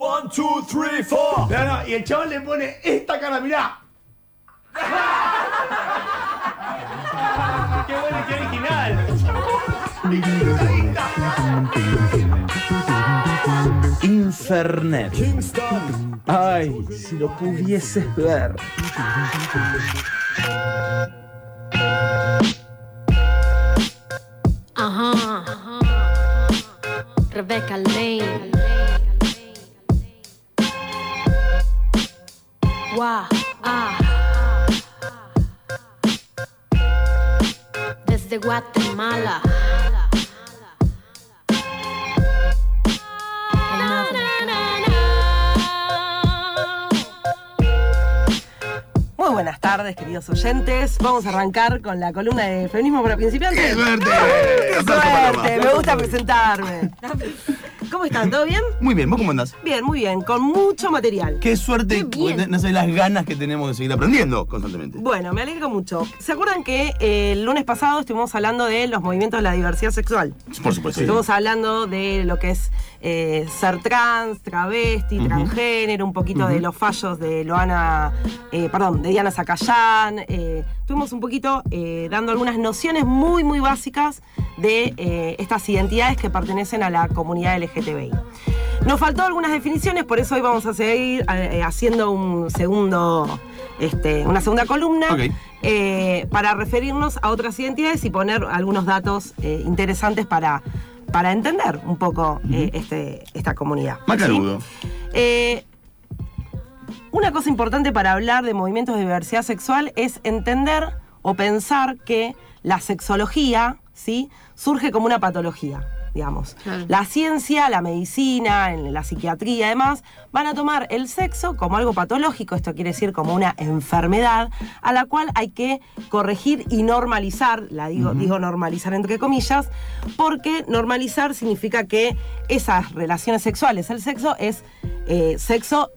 One, two, three, four. No, no, y el chaval le pone esta cara, mirá. Qué bueno, qué original. Infernet. Kingston. Ay, si lo pudieses ver. Ajá. Rebecca Lane. Wow. Ah. Desde Guatemala. Muy buenas tardes, queridos oyentes. Vamos a arrancar con la columna de Feminismo para principiantes. ¡Qué suerte! ¡Qué suerte! Me gusta presentarme. ¿Cómo están? ¿Todo bien? Muy bien, ¿vos cómo andás? Bien, muy bien. Con mucho material. Qué suerte, bien. no sé las ganas que tenemos de seguir aprendiendo constantemente. Bueno, me alegro mucho. ¿Se acuerdan que eh, el lunes pasado estuvimos hablando de los movimientos de la diversidad sexual? Por supuesto. Estuvimos hablando de lo que es eh, ser trans, travesti, transgénero, un poquito de los fallos de Loana, eh, perdón, de Diana Zacayán. Eh, estuvimos un poquito dando algunas nociones muy, muy básicas de estas identidades que pertenecen a la comunidad LGTBI. Nos faltó algunas definiciones, por eso hoy vamos a seguir haciendo un segundo, este, una segunda columna eh, para referirnos a otras identidades y poner algunos datos eh, interesantes para, para entender un poco eh, este, esta comunidad. Macarudo. ¿sí? Eh, una cosa importante para hablar de movimientos de diversidad sexual es entender o pensar que la sexología ¿sí? surge como una patología. Digamos. Claro. La ciencia, la medicina, en la psiquiatría, además, van a tomar el sexo como algo patológico, esto quiere decir como una enfermedad, a la cual hay que corregir y normalizar, la digo, digo normalizar entre comillas, porque normalizar significa que esas relaciones sexuales, el sexo es eh, sexo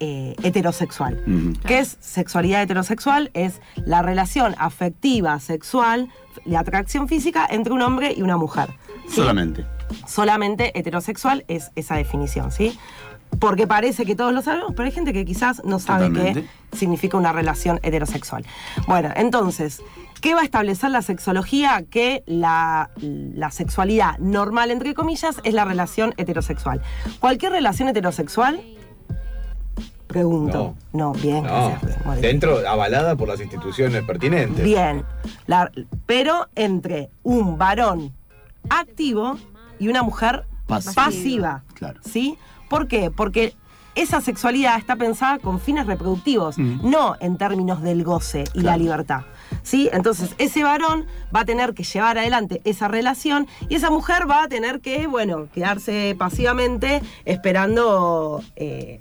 eh, heterosexual. Ujú. ¿Qué es sexualidad heterosexual? Es la relación afectiva, sexual, la atracción física entre un hombre y una mujer. ¿sí? Solamente. Solamente heterosexual es esa definición, ¿sí? Porque parece que todos lo sabemos, pero hay gente que quizás no sabe qué significa una relación heterosexual. Bueno, entonces, ¿qué va a establecer la sexología? Que la, la sexualidad normal, entre comillas, es la relación heterosexual. Cualquier relación heterosexual, pregunto. No, bien, No, gracias. Dentro, avalada por las instituciones pertinentes. Bien, la- pero entre un varón activo y una mujer Pasiva. pasiva. Claro. ¿Sí? ¿Por qué? Porque esa sexualidad está pensada con fines reproductivos, no en términos del goce y la libertad. ¿Sí? Entonces, ese varón va a tener que llevar adelante esa relación y esa mujer va a tener que, bueno, quedarse pasivamente esperando. eh,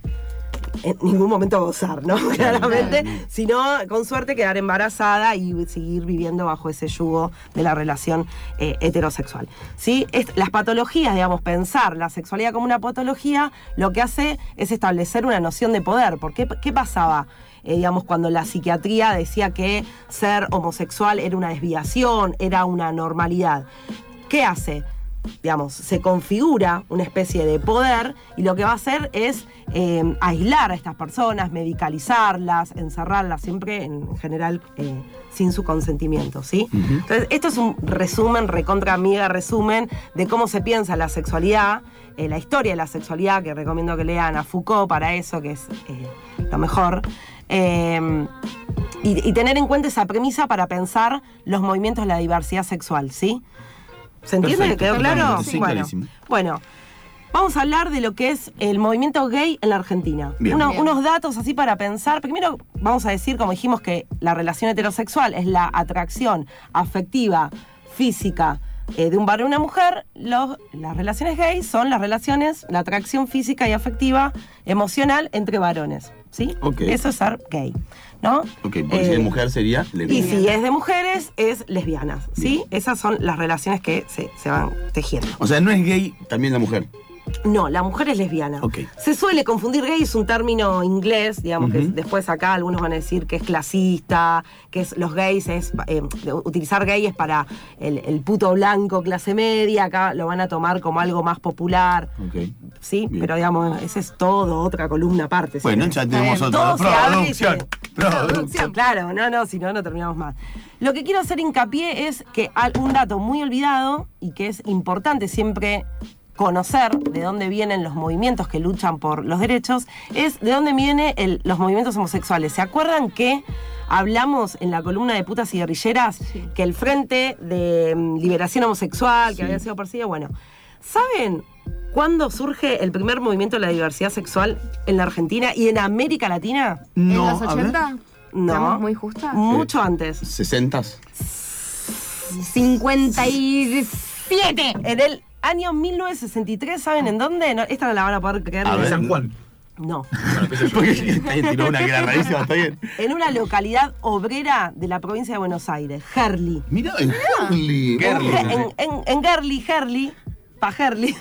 en ningún momento gozar, ¿no? Claramente, sino con suerte quedar embarazada y seguir viviendo bajo ese yugo de la relación eh, heterosexual. ¿Sí? Es- las patologías, digamos, pensar la sexualidad como una patología, lo que hace es establecer una noción de poder. ¿Por qué, qué pasaba? eh, digamos, cuando la psiquiatría decía que ser homosexual era una desviación, era una normalidad. ¿Qué hace? Digamos, se configura una especie de poder y lo que va a hacer es eh, aislar a estas personas, medicalizarlas, encerrarlas, siempre en general eh, sin su consentimiento, ¿sí? Entonces, esto es un resumen, recontra amiga resumen de cómo se piensa la sexualidad, eh, la historia de la sexualidad, que recomiendo que lean a Foucault para eso, que es lo mejor. Y, y tener en cuenta esa premisa para pensar los movimientos de la diversidad sexual, ¿sí? ¿Se entiende? Perfecto, ¿Quedó claro? sí, bueno, clarísimo. bueno, vamos a hablar de lo que es el movimiento gay en la Argentina. Bien. Uno- Bien. Unos datos así para pensar. Primero vamos a decir, como dijimos, que la relación heterosexual es la atracción afectiva, física eh, de un varón a una mujer. Los- las relaciones gays son las relaciones, la atracción física y afectiva, emocional entre varones. ¿Sí? Eso es ser gay. ¿No? Ok, porque si Eh, es mujer sería y lesbiana. si es de mujeres, es lesbianas, ¿sí? Esas son las relaciones que se, se van tejiendo. O sea, no es gay también la mujer. No, la mujer es lesbiana. Se suele confundir gay, es un término inglés, digamos que después acá algunos van a decir que es clasista, que es los gays es eh, utilizar gay es para el, el puto blanco clase media, acá lo van a tomar como algo más popular. Ok. Sí, Bien. pero digamos, esa es todo otra columna aparte. Bueno, sí. ya tenemos otra producción. Producción. Claro, no, no, si no, no terminamos más. Lo que quiero hacer hincapié es que un dato muy olvidado y que es importante siempre conocer de dónde vienen los movimientos que luchan por los derechos, es de dónde vienen los movimientos homosexuales. ¿Se acuerdan que hablamos en la columna de putas y guerrilleras que el Frente de mm, Liberación Homosexual, que Sí. había sido perseguido, bueno, ¿saben cuándo surge el primer movimiento de la diversidad sexual en la Argentina y en América Latina? ¿En No, los a ver. 80? No. ¿Estamos muy justas? Mucho antes. ¿Sesentas? 57. En el año 1963, ¿saben en dónde? No, esta no la van a poder creer. A ver. San Juan. No. Porque está bien, tiró una que era rarísima, está bien. En una localidad obrera de la provincia de Buenos Aires, Herli. Mira, en Herli. Gerli. En, en, en- en Gerli, Herli, pa' Herli,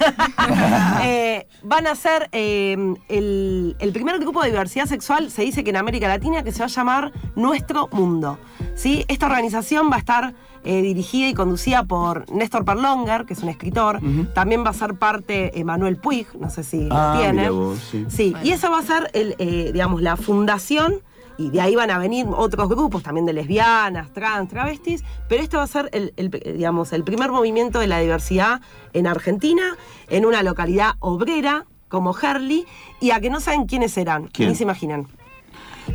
eh, van a ser eh, el, el primer grupo de diversidad sexual, se dice que en América Latina, que se va a llamar Nuestro Mundo. ¿sí? Esta organización va a estar eh, dirigida y conducida por Néstor Perlonger, que es un escritor. También va a ser parte Emanuel Puig, no sé si Ah, lo tiene. vos, sí. y esa va a ser, el, eh, digamos, la fundación y de ahí van a venir otros grupos también de lesbianas, trans, travestis, pero este va a ser el, el, digamos, el primer movimiento de la diversidad en Argentina, en una localidad obrera como Herli, y a que no saben quiénes eran, ¿Quién? ni se imaginan.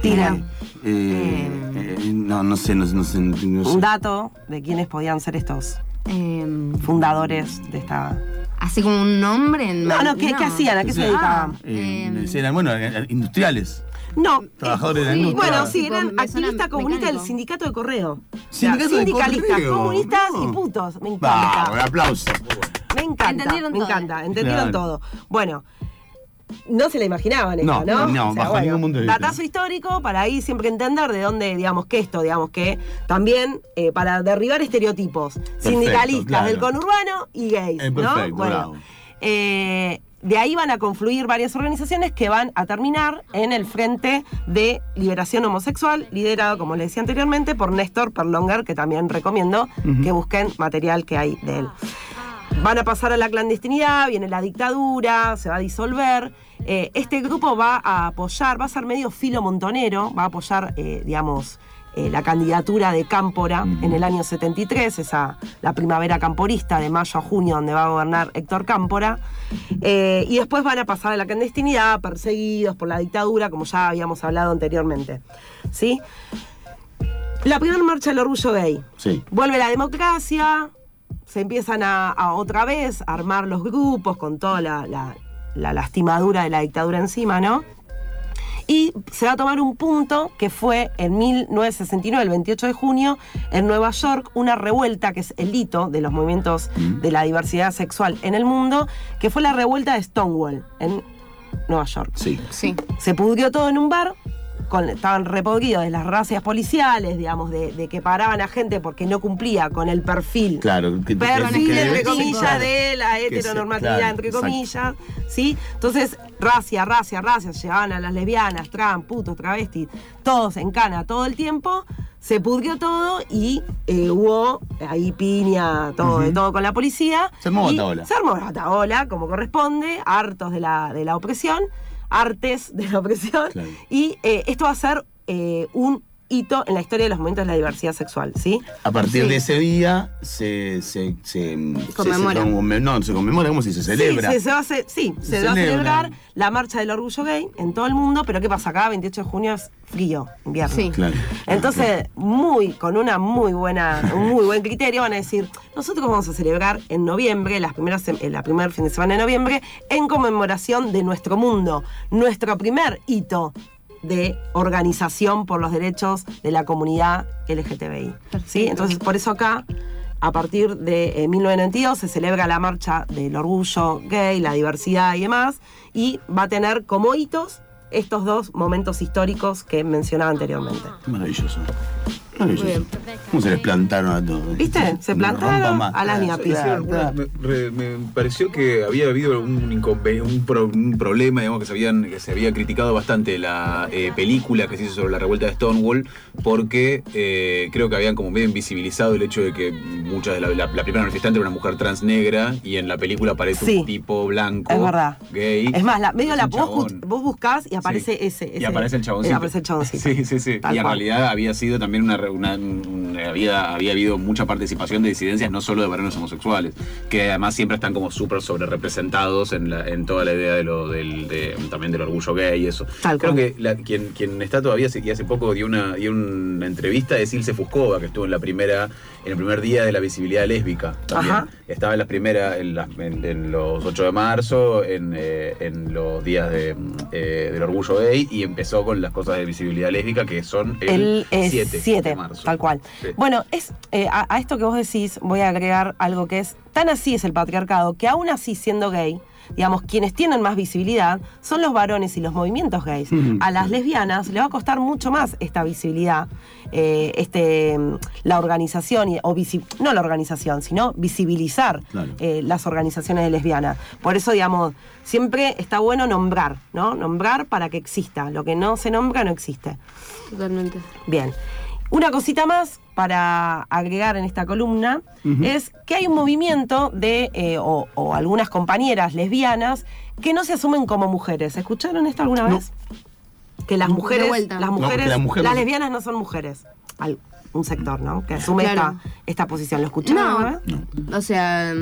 Tira Eh, eh, no, no sé, no, sé, no sé. no sé. un dato de quiénes podían ser estos Em, fundadores de esta... así como un nombre en No, no, ¿qué, qué hacían? ¿A qué se Sí. dedicaban? Eh, Em. eran, bueno, industriales. No. Trabajadores de la industria. Bueno, sí, eran activistas comunistas del sindicato de correo. Sindicato de sindicalistas, correo, comunistas no. y putos. Me encanta. Un aplauso. Me encanta, Entendieron me todo. encanta, entendieron Claro. todo. Bueno, no se la imaginaban esta, No, ¿no? no, bajo ningún punto de vista. Datazo histórico para ahí siempre entender de dónde, digamos, que esto, digamos, que también eh, para derribar estereotipos sindicalistas claro. del conurbano y gays, Eh, ¿no? perfecto, Bueno, bravo. eh, de ahí van a confluir varias organizaciones que van a terminar en el Frente de Liberación Homosexual, liderado, como les decía anteriormente, por Néstor Perlonger, que también recomiendo que busquen material que hay de él. Van a pasar a la clandestinidad, viene la dictadura, se va a disolver. Eh, este grupo va a apoyar, va a ser medio filo montonero, va a apoyar, eh, digamos, eh, la candidatura de Cámpora en el año 73, esa, la primavera camporista de mayo a junio, donde va a gobernar Héctor Cámpora. Eh, y después van a pasar a la clandestinidad, perseguidos por la dictadura, como ya habíamos hablado anteriormente. ¿Sí? La primera marcha del orgullo gay. Sí. Vuelve la democracia, se empiezan a, a otra vez a armar los grupos con toda la, la- la lastimadura de la dictadura encima, ¿no? Y se va a tomar un punto que fue en 1969, el 28 de junio, en Nueva York, una revuelta que es el hito de los movimientos de la diversidad sexual en el mundo, que fue la revuelta de Stonewall en Nueva York. Sí. Sí. Se pudrió todo en un bar, con- estaban repodridos de las racias policiales, digamos, de, de que paraban a gente porque no cumplía con el perfil. Claro. que- que- Perfil, que- entre comillas, de la heteronormatividad, claro, entre exacto. comillas, ¿sí? Entonces, racia, racia, racia, llevaban a las lesbianas, trans, putos, travestis, todos en cana todo el tiempo, se pudrió todo y eh, hubo ahí piña, todo, de todo con la policía. Se armó bataola. Se armó bataola, como corresponde, hartos de la, de la opresión, artes de la opresión, Claro. y eh, esto va a ser eh, un hito en la historia de los momentos de la diversidad sexual, ¿sí? A partir Sí. de ese día se, se, se, Conmemora. se- no, se conmemora, ¿cómo se dice? Se celebra. Sí, se, se va a, ce- sí, se Se va a celebra. celebrar la marcha del orgullo gay en todo el mundo, pero ¿qué pasa acá? 28 de junio es frío, invierno. Sí. Claro. Entonces, muy, con una muy buena, un muy buen criterio, van a decir, nosotros vamos a celebrar en noviembre, las primeras, eh, la primer fin de semana de noviembre, en conmemoración de nuestro mundo, nuestro primer hito de organización por los derechos de la comunidad LGTBI. ¿sí? Entonces, por eso acá, a partir de eh, 1992, se celebra la marcha del orgullo gay, la diversidad y demás, y va a tener como hitos estos dos momentos históricos que mencionaba anteriormente. Maravilloso. ¿Cómo se les plantaron a todos? ¿Viste? Se plantaron a las ñapis. Me, me pareció que había habido un, inconven- un, pro- un problema, digamos, que se, habían, que se había criticado bastante la eh, película que se hizo sobre la revuelta de Stonewall, porque eh, creo que habían como medio invisibilizado el hecho de que muchas de la, la- la primera manifestante era una mujer trans negra y en la película aparece Sí. un tipo blanco, Es verdad. gay. Es más, la, medio Es la vos, vos buscás y aparece Sí. ese, Y aparece el eh, chaboncito. aparece el chaboncito. Sí, sí, sí. Tal y en cual. realidad había sido también una, re- una- un- había, había habido mucha participación de disidencias, no solo de varones homosexuales, que además siempre están como súper sobre representados en, la, en toda la idea de lo, del, de- también del orgullo gay y eso. Tal Creo cual. que la- quien, quien está todavía hace- y hace poco dio una, dio una entrevista es Ilse Fuscova, que estuvo en la primera, en el primer día de la visibilidad lésbica también. Ajá. Estaba en las primeras, en, las- en- en los 8 de marzo, en, eh, en los días de, mm, eh, del orgullo gay, y empezó con las cosas de visibilidad lésbica, que son el, El 7 7, de marzo. tal cual. Sí. Bueno, es eh, a, a esto que vos decís voy a agregar algo que es, tan así es el patriarcado, que aún así siendo gay, digamos, quienes tienen más visibilidad son los varones y los movimientos gays. A las lesbianas les va a costar mucho más esta visibilidad, eh, este, mm, la organización, y- o visi- no la organización, sino visibilizar Claro. eh, las organizaciones de lesbianas. Por eso, digamos, siempre está bueno nombrar, ¿no? Nombrar para que exista. Lo que no se nombra no existe. Totalmente. Bien. Una cosita más para agregar en esta columna es que hay un movimiento de, eh, o, o algunas compañeras lesbianas que no se asumen como mujeres. ¿Escucharon esto alguna No. vez? Que las mujeres, las No, mujeres, que la mujer las no- lesbianas no son mujeres. Al- un sector, ¿no? Que asume Claro. esta, esta posición. ¿Lo escucharon alguna No, vez? o sea,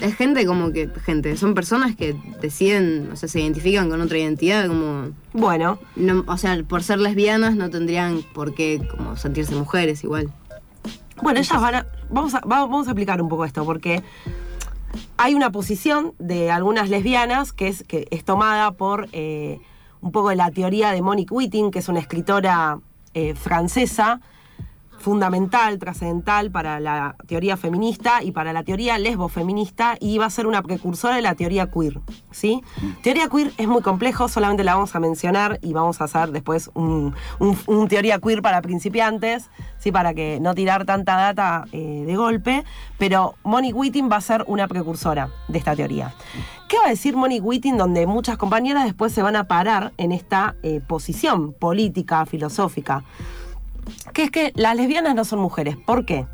es gente como que, gente, son personas que deciden, o sea, se identifican con otra identidad, como, Bueno, no, o sea, por ser lesbianas no tendrían por qué como sentirse mujeres igual. Bueno, ellas van a. Vamos a, va- vamos a explicar un poco esto, porque hay una posición de algunas lesbianas que es, que es tomada por eh, un poco de la teoría de Monique Witting, que es una escritora eh, francesa fundamental, trascendental para la teoría feminista y para la teoría lesbofeminista y va a ser una precursora de la teoría queer, ¿sí? Teoría queer es muy complejo, solamente la vamos a mencionar y vamos a hacer después un, teoría queer para principiantes, ¿sí? Para que no tirar tanta data eh, de golpe, pero Monique Witting va a ser una precursora de esta teoría. ¿Qué va a decir Monique Witting donde muchas compañeras después se van a parar en esta eh, posición política, filosófica? Que es que las lesbianas no son mujeres. ¿Por qué?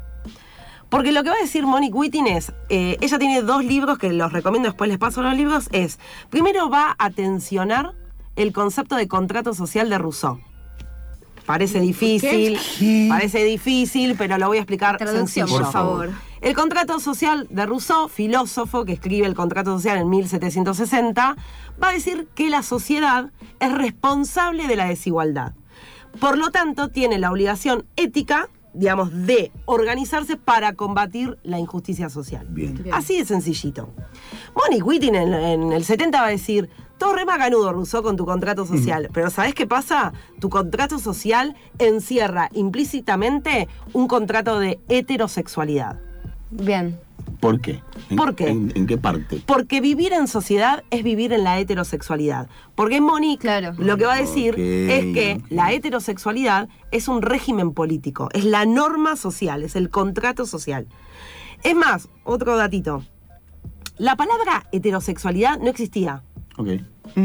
Porque lo que va a decir Monique Witting es, eh, ella tiene dos libros que los recomiendo, después les paso los libros, es, primero va a tensionar el concepto de contrato social de Rousseau. Parece difícil, parece difícil, pero lo voy a explicar Traducción, sencillo. por favor. El contrato social de Rousseau, filósofo que escribe el contrato social en 1760, va a decir que la sociedad es responsable de la desigualdad. Por lo tanto, tiene la obligación ética, digamos, de organizarse para combatir la injusticia social. Bien. Bien. Así de sencillito. Monique Witting en, en el 70 va a decir, todo re macanudo, Rousseau, con tu contrato social. Pero ¿sabes qué pasa? Tu contrato social encierra implícitamente un contrato de heterosexualidad. Bien. ¿Por qué? ¿En, ¿Por qué? ¿En, en qué parte? Porque vivir en sociedad es vivir en la heterosexualidad. Porque Monique Claro. lo que va a decir es que la heterosexualidad es un régimen político, es la norma social, es el contrato social. Es más, otro datito. La palabra heterosexualidad no existía. Ok.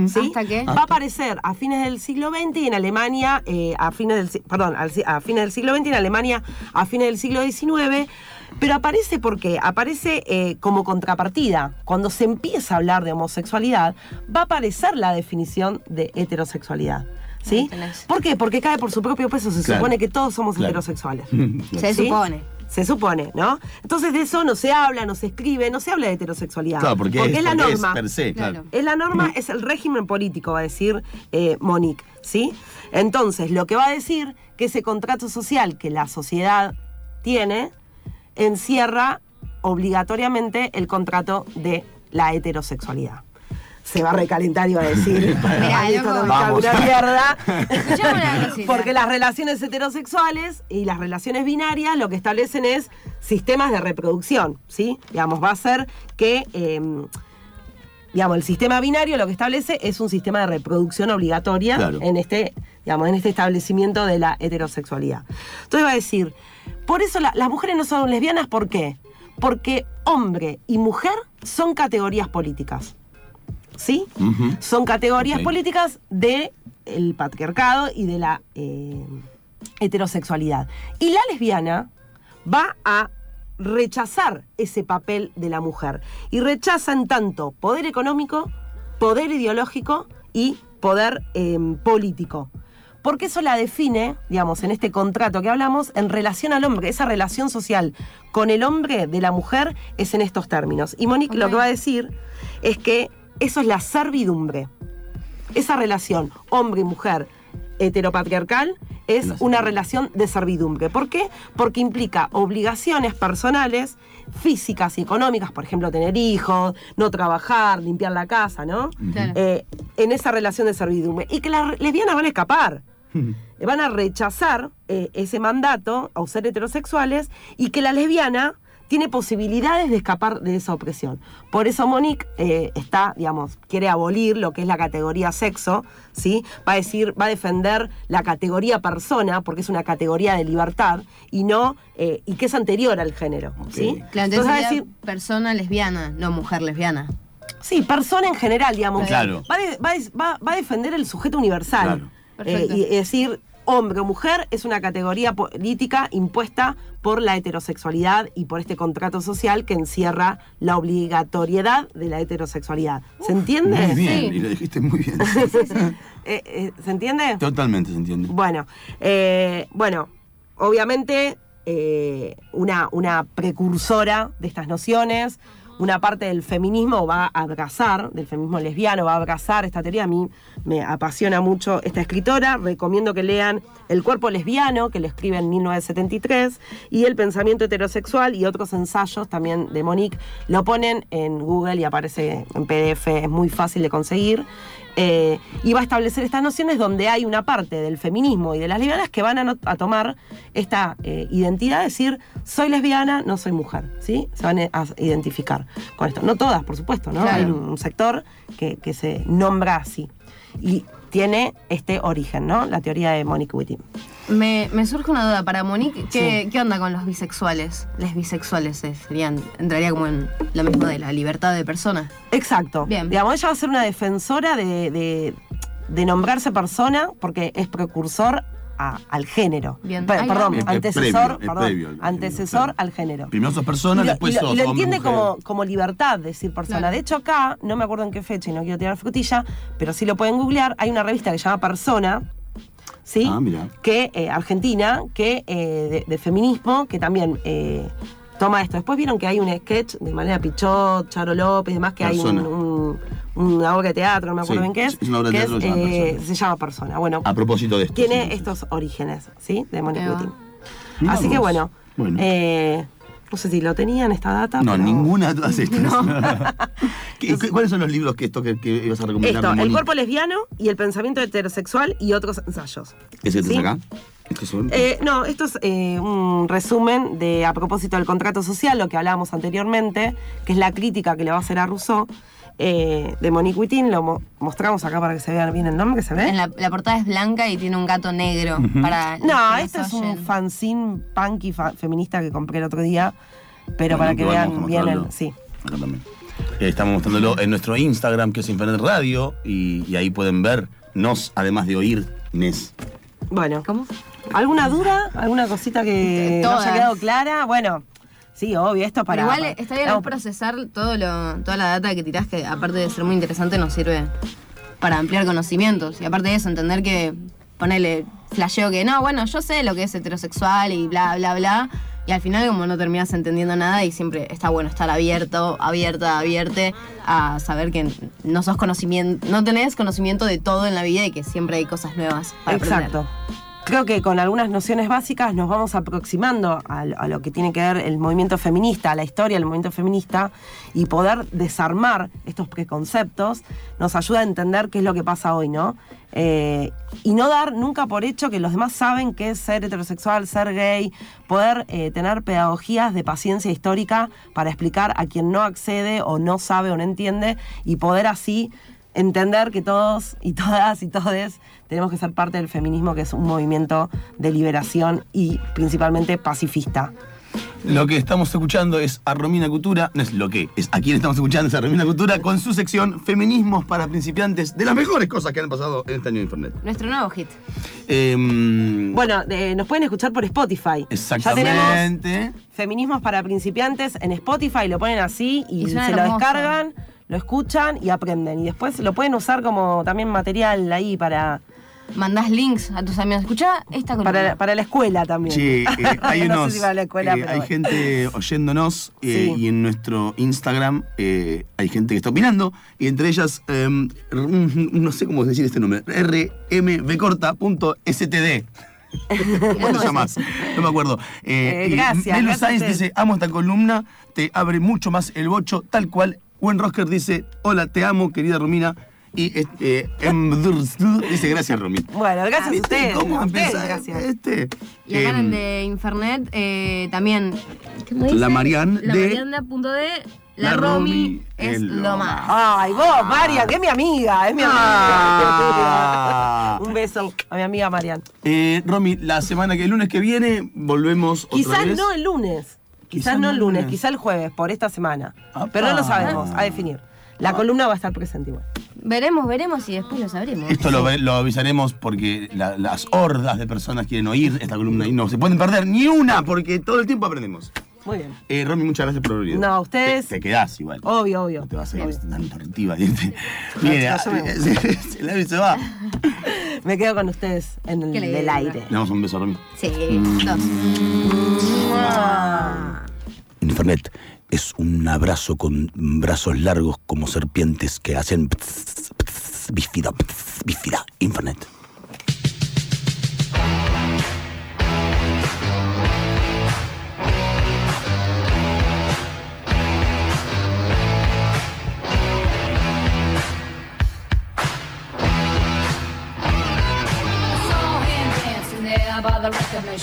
¿sí? ¿Hasta qué? Va a aparecer a fines del siglo XX y en Alemania, eh, a fines del, perdón, a fines del siglo XX y en Alemania a fines del siglo XIX. Pero aparece porque aparece eh, como contrapartida. Cuando se empieza a hablar de homosexualidad, va a aparecer la definición de heterosexualidad. ¿Sí? Tenés. ¿Por qué? Porque cae por su propio peso. Se Claro. supone que todos somos Claro. heterosexuales. Se ¿Sí? supone. Se supone, ¿no? Entonces de eso no se habla, no se escribe, no se habla de heterosexualidad. Claro, porque, es, la porque es norma. per se. Claro. Es la norma, es el régimen político, va a decir eh, Monique, ¿sí? Entonces, lo que va a decir que ese contrato social que la sociedad tiene encierra obligatoriamente el contrato de la heterosexualidad. Se va a recalentar y va a decir, Mirá, "Ay, esto loco. no me Vamos. cabe una mierda. Escuchame una cosita. Porque las relaciones heterosexuales y las relaciones binarias lo que establecen es sistemas de reproducción, ¿sí? Digamos, va a ser que, eh, digamos, el sistema binario lo que establece es un sistema de reproducción obligatoria Claro. en este, digamos, en este establecimiento de la heterosexualidad. Entonces va a decir, por eso la- las mujeres no son lesbianas, ¿por qué? Porque hombre y mujer son categorías políticas. ¿Sí? Son categorías políticas del patriarcado y de la eh, heterosexualidad. Y la lesbiana va a rechazar ese papel de la mujer. Y rechaza en tanto poder económico, poder ideológico y poder eh, político. Porque eso la define, digamos, en este contrato que hablamos, en relación al hombre. Esa relación social con el hombre de la mujer es en estos términos. Y Monique lo que va a decir es que eso es la servidumbre. Esa relación hombre y mujer heteropatriarcal es una servidumbre. relación de servidumbre. ¿Por qué? Porque implica obligaciones personales, físicas y económicas, por ejemplo, tener hijos, no trabajar, limpiar la casa, ¿no? Claro. Eh, en esa relación de servidumbre. Y que las lesbianas van a escapar. Van a rechazar eh, ese mandato a ser heterosexuales y que la lesbiana tiene posibilidades de escapar de esa opresión. Por eso Monique eh, está, digamos, quiere abolir lo que es la categoría sexo, ¿sí? Va a decir, va a defender la categoría persona, porque es una categoría de libertad, y no, eh, y que es anterior al género. ¿sí? Claro, Entonces va a decir, persona lesbiana, no mujer lesbiana. Sí, persona en general, digamos. Claro. Va, de- va de- va- va a defender el sujeto universal. Claro. Eh, y es decir, hombre o mujer es una categoría política impuesta por la heterosexualidad y por este contrato social que encierra la obligatoriedad de la heterosexualidad. ¿Se entiende? Muy bien, Sí. y lo dijiste muy bien. Eh, eh, ¿Se entiende? Totalmente se entiende. Bueno, eh, bueno, obviamente eh, una, una precursora de estas nociones, una parte del feminismo va a abrazar, del feminismo lesbiano va a abrazar esta teoría. A mí me apasiona mucho esta escritora. Recomiendo que lean El cuerpo lesbiano, que lo escribe en 1973, y El pensamiento heterosexual y otros ensayos también de Monique. Lo ponen en Google y aparece en PDF, es muy fácil de conseguir. Eh, y va a establecer estas nociones donde hay una parte del feminismo y de las lesbianas que van a, no- a tomar esta eh, identidad, decir, soy lesbiana, no soy mujer, ¿sí? Se van a identificar con esto. No todas, por supuesto, ¿no? Claro. Hay un, un sector que, que se nombra así. Y tiene este origen, ¿no? La teoría de Monique Witty. Me, me surge una duda para Monique. ¿Qué, ¿Qué onda con los bisexuales? Les bisexuales eh, serían, entraría como en lo mismo de la libertad de persona. Exacto. Bien. Digamos, ella va a ser una defensora de, de- de nombrarse persona porque es precursor a- al género. Bien. Ay, perdón, Es- es antecesor, previo, es perdón, previo al- antecesor claro. al género. Primero sos persona, y lo, después y lo- sos y lo hombre, entiende mujer. como, como libertad decir persona. Claro. De hecho, acá, no me acuerdo en qué fecha y no quiero tirar frutilla, pero sí lo pueden googlear, hay una revista que se llama Persona, ¿sí? Ah, mira. Que, eh, argentina, que eh, de, de feminismo, que también eh, toma esto. Después vieron que hay un sketch de Malena Pichot, Charo López, demás, que Persona. hay un, un- una obra de teatro, no me acuerdo Sí, bien qué es, es una obra de que teatro es, que se llama eh, Persona. se llama Persona. Bueno, A propósito de esto. tiene sí, sí. estos orígenes, ¿sí? De Monique. Mirá Así que bueno, Bueno. eh, no sé si lo tenían esta data. No, pero- ninguna de todas estas. ¿Qué- qué- ¿Cuáles son los libros que esto que, que ibas a recomendar? Esto, El cuerpo lesbiano y el pensamiento heterosexual y otros ensayos. ¿Ese que ¿Sí? acá? ¿Estos son? Eh, no, esto es eh, un resumen de a propósito del contrato social, lo que hablábamos anteriormente, que es la crítica que le va a hacer a Rousseau, eh, de Monique Wittin. Lo mo- mostramos acá para que se vea bien el nombre, ¿se ve? En la, la portada es blanca y tiene un gato negro para. No, este es un fanzine punky fa- feminista que compré el otro día, pero Bueno, para que vean bien el... Sí. Acá también. Eh, estamos mostrándolo en nuestro Instagram, que es Infernet Radio, y, y ahí pueden vernos, además de oírnos. Bueno. ¿Cómo? ¿Alguna duda? ¿Alguna cosita que no Todas. haya quedado clara? Bueno, sí, obvio, esto es para... Pero igual está bien no, procesar todo lo, toda la data que tirás, que aparte de ser muy interesante, nos sirve para ampliar conocimientos. Y aparte de eso, entender que ponele flasheo que no, bueno, yo sé lo que es heterosexual y bla, bla, bla. Y al final, como no terminas entendiendo nada, y siempre está bueno estar abierto, abierta, abierte a saber que no sos conocimiento, no tenés conocimiento de todo en la vida y que siempre hay cosas nuevas para Exacto. aprender. Creo que con algunas nociones básicas nos vamos aproximando a, lo- que tiene que ver el movimiento feminista, a la historia del movimiento feminista, y poder desarmar estos preconceptos nos ayuda a entender qué es lo que pasa hoy, ¿no? Eh, y no dar nunca por hecho que los demás saben qué es ser heterosexual, ser gay, poder eh, tener pedagogías de paciencia histórica para explicar a quien no accede o no sabe o no entiende y poder así entender que todos y todas y todes tenemos que ser parte del feminismo, que es un movimiento de liberación y principalmente pacifista. Lo que estamos escuchando es a Romina Cultura, no es lo que, es a quien estamos escuchando, es a Romina Cultura, con su sección Feminismos para principiantes, de las mejores cosas que han pasado en este año de Internet. Nuestro nuevo hit. Em, Bueno, eh, nos pueden escuchar por Spotify. Ya tenemos exactamente. Feminismos para principiantes en Spotify, lo ponen así y, se lo descargan, lo escuchan y aprenden. Y después lo pueden usar como también material ahí para, Mandás links a tus amigos. Escuchá esta columna. para, para la escuela también. Sí, eh, hay no unos. sé si para la escuela, eh, pero hay bueno. gente oyéndonos eh, Sí. y en nuestro Instagram eh, hay gente que está opinando y entre ellas, eh, r- no sé cómo decir este nombre, rmbcorta.std. ¿Cómo te llamas? No me acuerdo. Eh, gracias, Sainz ustedes. dice, amo esta columna, te abre mucho más el bocho, tal cual. Gwen Rosker dice, hola, te amo, querida Romina. Y este, dice, gracias, Romina. Bueno, gracias a ¿Viste ustedes. ¿Cómo a ustedes, empieza gracias. este? Y acá en Em, el de Infernet eh, también. ¿cómo La? Marian La de- Marian de punto de. La, La Romy Romy es lo más. Ay, vos, Marian, que es mi amiga, es mi Ah. amiga. Un beso a mi amiga Marian. Eh, Romy, la semana que el lunes que viene volvemos otra Quizás vez. no el lunes. Quizás no el lunes, quizás el jueves, por esta semana. Apa. Pero no lo sabemos, a definir. La columna va a estar presente igual. Veremos, veremos y después lo sabremos. Esto lo, avisaremos porque la- las hordas de personas quieren oír esta columna y no se pueden perder ni una porque todo el tiempo aprendemos. Muy bien. Eh, Romy, muchas gracias por haber venido. No, ustedes- Te, te quedás igual. Obvio, obvio. No te vas a ir tan tortiva. Me se, se la y se va. Me quedo con ustedes en el del aire. Le damos un beso a Romy. Sí, dos. Infernet es un abrazo con brazos largos como serpientes que hacen bífida, pts, bífida. Infernet. I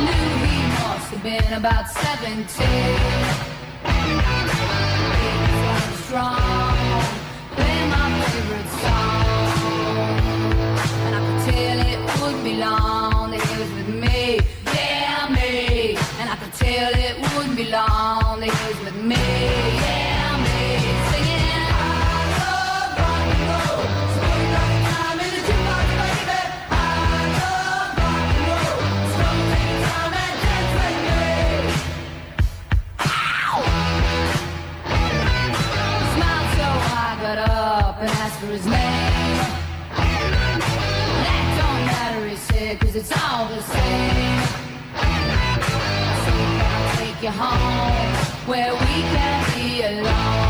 knew he must have been about 17. He was strong, my favorite song. And I could tell it wouldn't be long he was with me, yeah, me. And I could tell it wouldn't be long he was with me, yeah, cause it's all the same. So I'll take you home where we can be alone.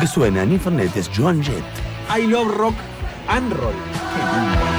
Que suena en Infernet es Joan Jett. I love rock and roll.